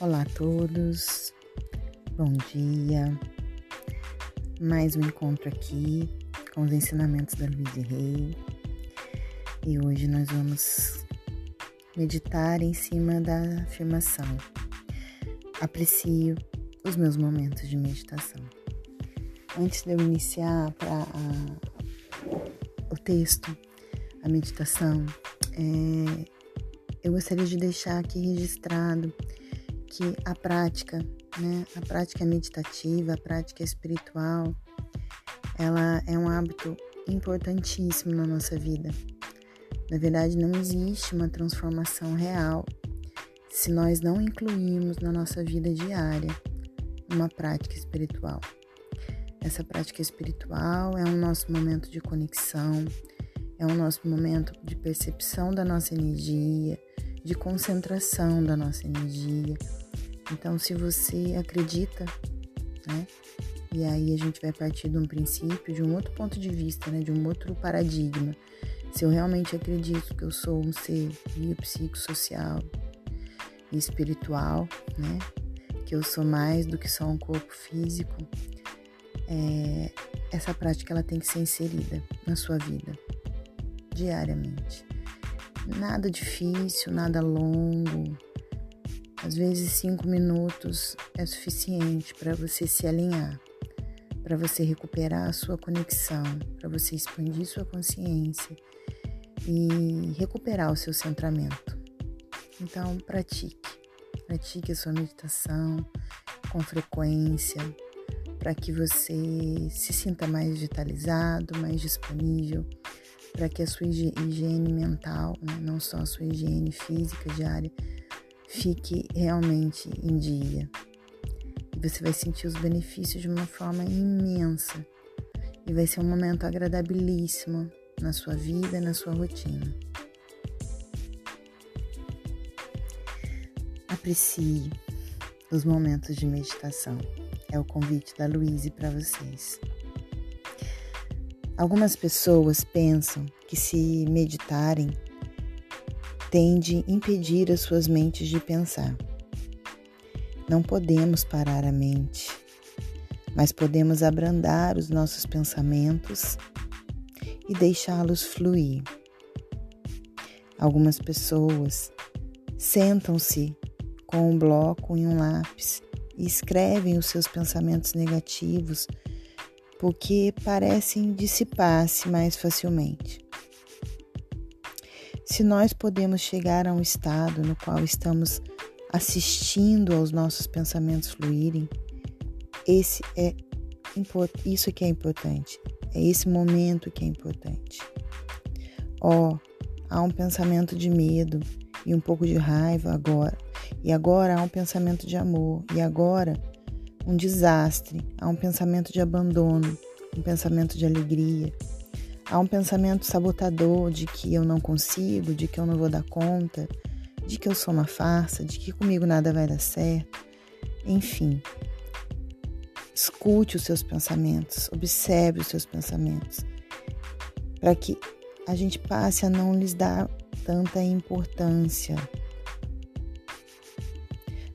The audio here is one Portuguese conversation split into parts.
Olá a todos, bom dia. Mais um encontro aqui com os ensinamentos da Luiz Rei. E hoje nós vamos meditar em cima da afirmação: Aprecio os meus momentos de meditação. Antes de eu iniciar para o texto, a meditação, é, eu gostaria de deixar aqui registrado que a prática, né, a prática meditativa, a prática espiritual, ela é um hábito importantíssimo na nossa vida. Na verdade, não existe uma transformação real se nós não incluirmos na nossa vida diária uma prática espiritual. Essa prática espiritual é o nosso momento de conexão, é o nosso momento de percepção da nossa energia, de concentração da nossa energia, então, se você acredita, né? E aí a gente vai partir de um princípio, de um outro ponto de vista, né? De um outro paradigma. Se eu realmente acredito que eu sou um ser biopsicossocial e espiritual, né? Que eu sou mais do que só um corpo físico, é, essa prática ela tem que ser inserida na sua vida diariamente. Nada difícil, nada longo, às vezes, cinco minutos é suficiente para você se alinhar, para você recuperar a sua conexão, para você expandir sua consciência e recuperar o seu centramento. Então, pratique, pratique a sua meditação com frequência, para que você se sinta mais vitalizado, mais disponível, para que a sua higiene mental, né, não só a sua higiene física diária, fique realmente em dia. E você vai sentir os benefícios de uma forma imensa. E vai ser um momento agradabilíssimo na sua vida, na sua rotina. Aprecie os momentos de meditação. É o convite da Luíse para vocês. Algumas pessoas pensam que se meditarem tende a impedir as suas mentes de pensar. Não podemos parar a mente, mas podemos abrandar os nossos pensamentos e deixá-los fluir. Algumas pessoas sentam-se com um bloco e um lápis e escrevem os seus pensamentos negativos porque parecem dissipar-se mais facilmente. Se nós podemos chegar a um estado no qual estamos assistindo aos nossos pensamentos fluírem, esse é isso que é importante. É esse momento que é importante. Ó, oh, há um pensamento de medo e um pouco de raiva agora. E agora há um pensamento de amor. E agora um desastre. Há um pensamento de abandono, um pensamento de alegria, Há um pensamento sabotador de que eu não consigo, de que eu não vou dar conta, de que eu sou uma farsa, de que comigo nada vai dar certo. Enfim, escute os seus pensamentos, observe os seus pensamentos, para que a gente passe a não lhes dar tanta importância.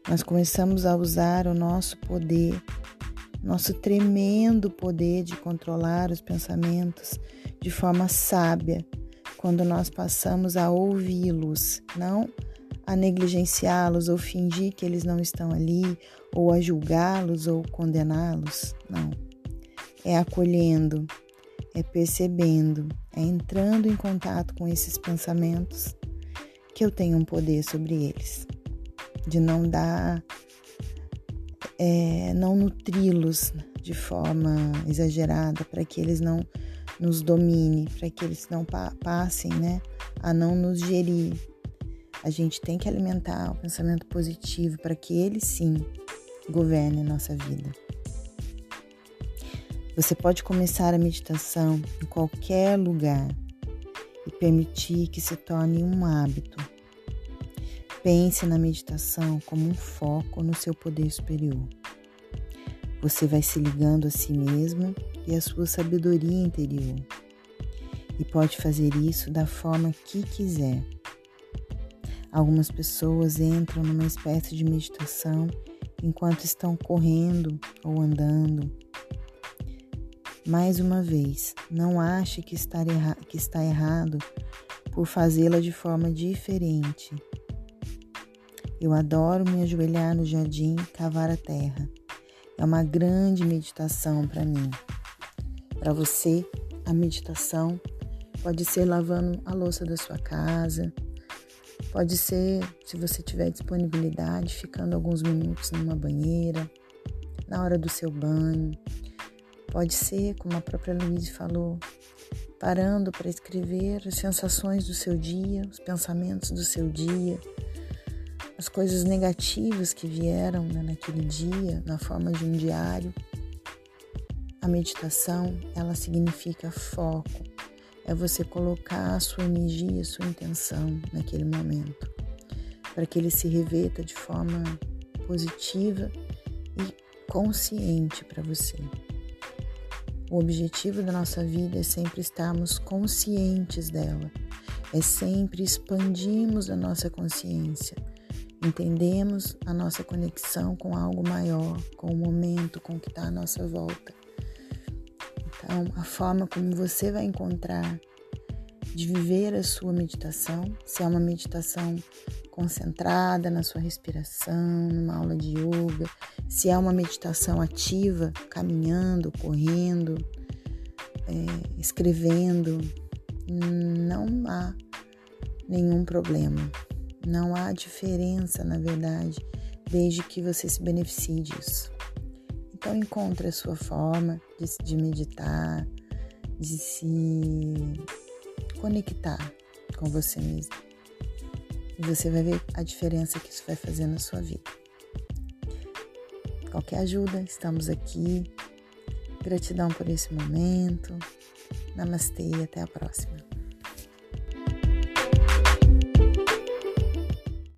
Nós começamos a usar o nosso poder, nosso tremendo poder de controlar os pensamentos de forma sábia quando nós passamos a ouvi-los, não a negligenciá-los ou fingir que eles não estão ali, ou a julgá-los ou condená-los. Não. É acolhendo, é percebendo, é entrando em contato com esses pensamentos que eu tenho um poder sobre eles, de não dar, é, não nutri-los de forma exagerada para que eles não nos domine, para que eles não pa passem né, a não nos gerir. A gente tem que alimentar o pensamento positivo para que ele sim governe nossa vida. Você pode começar a meditação em qualquer lugar e permitir que se torne um hábito. Pense na meditação como um foco no seu poder superior. Você vai se ligando a si mesmo e a sua sabedoria interior. E pode fazer isso da forma que quiser. Algumas pessoas entram numa espécie de meditação enquanto estão correndo ou andando. Mais uma vez, não ache que, erra que está errado por fazê-la de forma diferente. Eu adoro me ajoelhar no jardim e cavar a terra. É uma grande meditação para mim. Para você, a meditação pode ser lavando a louça da sua casa, pode ser, se você tiver disponibilidade, ficando alguns minutos numa banheira, na hora do seu banho. Pode ser, como a própria Luísa falou, parando para escrever as sensações do seu dia, os pensamentos do seu dia, as coisas negativas que vieram né, naquele dia, na forma de um diário. A meditação, ela significa foco. É você colocar a sua energia, a sua intenção naquele momento, para que ele se reveta de forma positiva e consciente para você. O objetivo da nossa vida é sempre estarmos conscientes dela, é sempre expandirmos a nossa consciência, entendemos a nossa conexão com algo maior, com o momento, com o que está à nossa volta. Então, a forma como você vai encontrar de viver a sua meditação, se é uma meditação concentrada na sua respiração, numa aula de yoga, se é uma meditação ativa, caminhando, correndo, é, escrevendo, não há nenhum problema. Não há diferença, na verdade, desde que você se beneficie disso. Então encontre a sua forma de, de meditar, de se conectar com você mesmo. E você vai ver a diferença que isso vai fazer na sua vida. Qualquer ajuda, estamos aqui. Gratidão por esse momento. Namastê e até a próxima.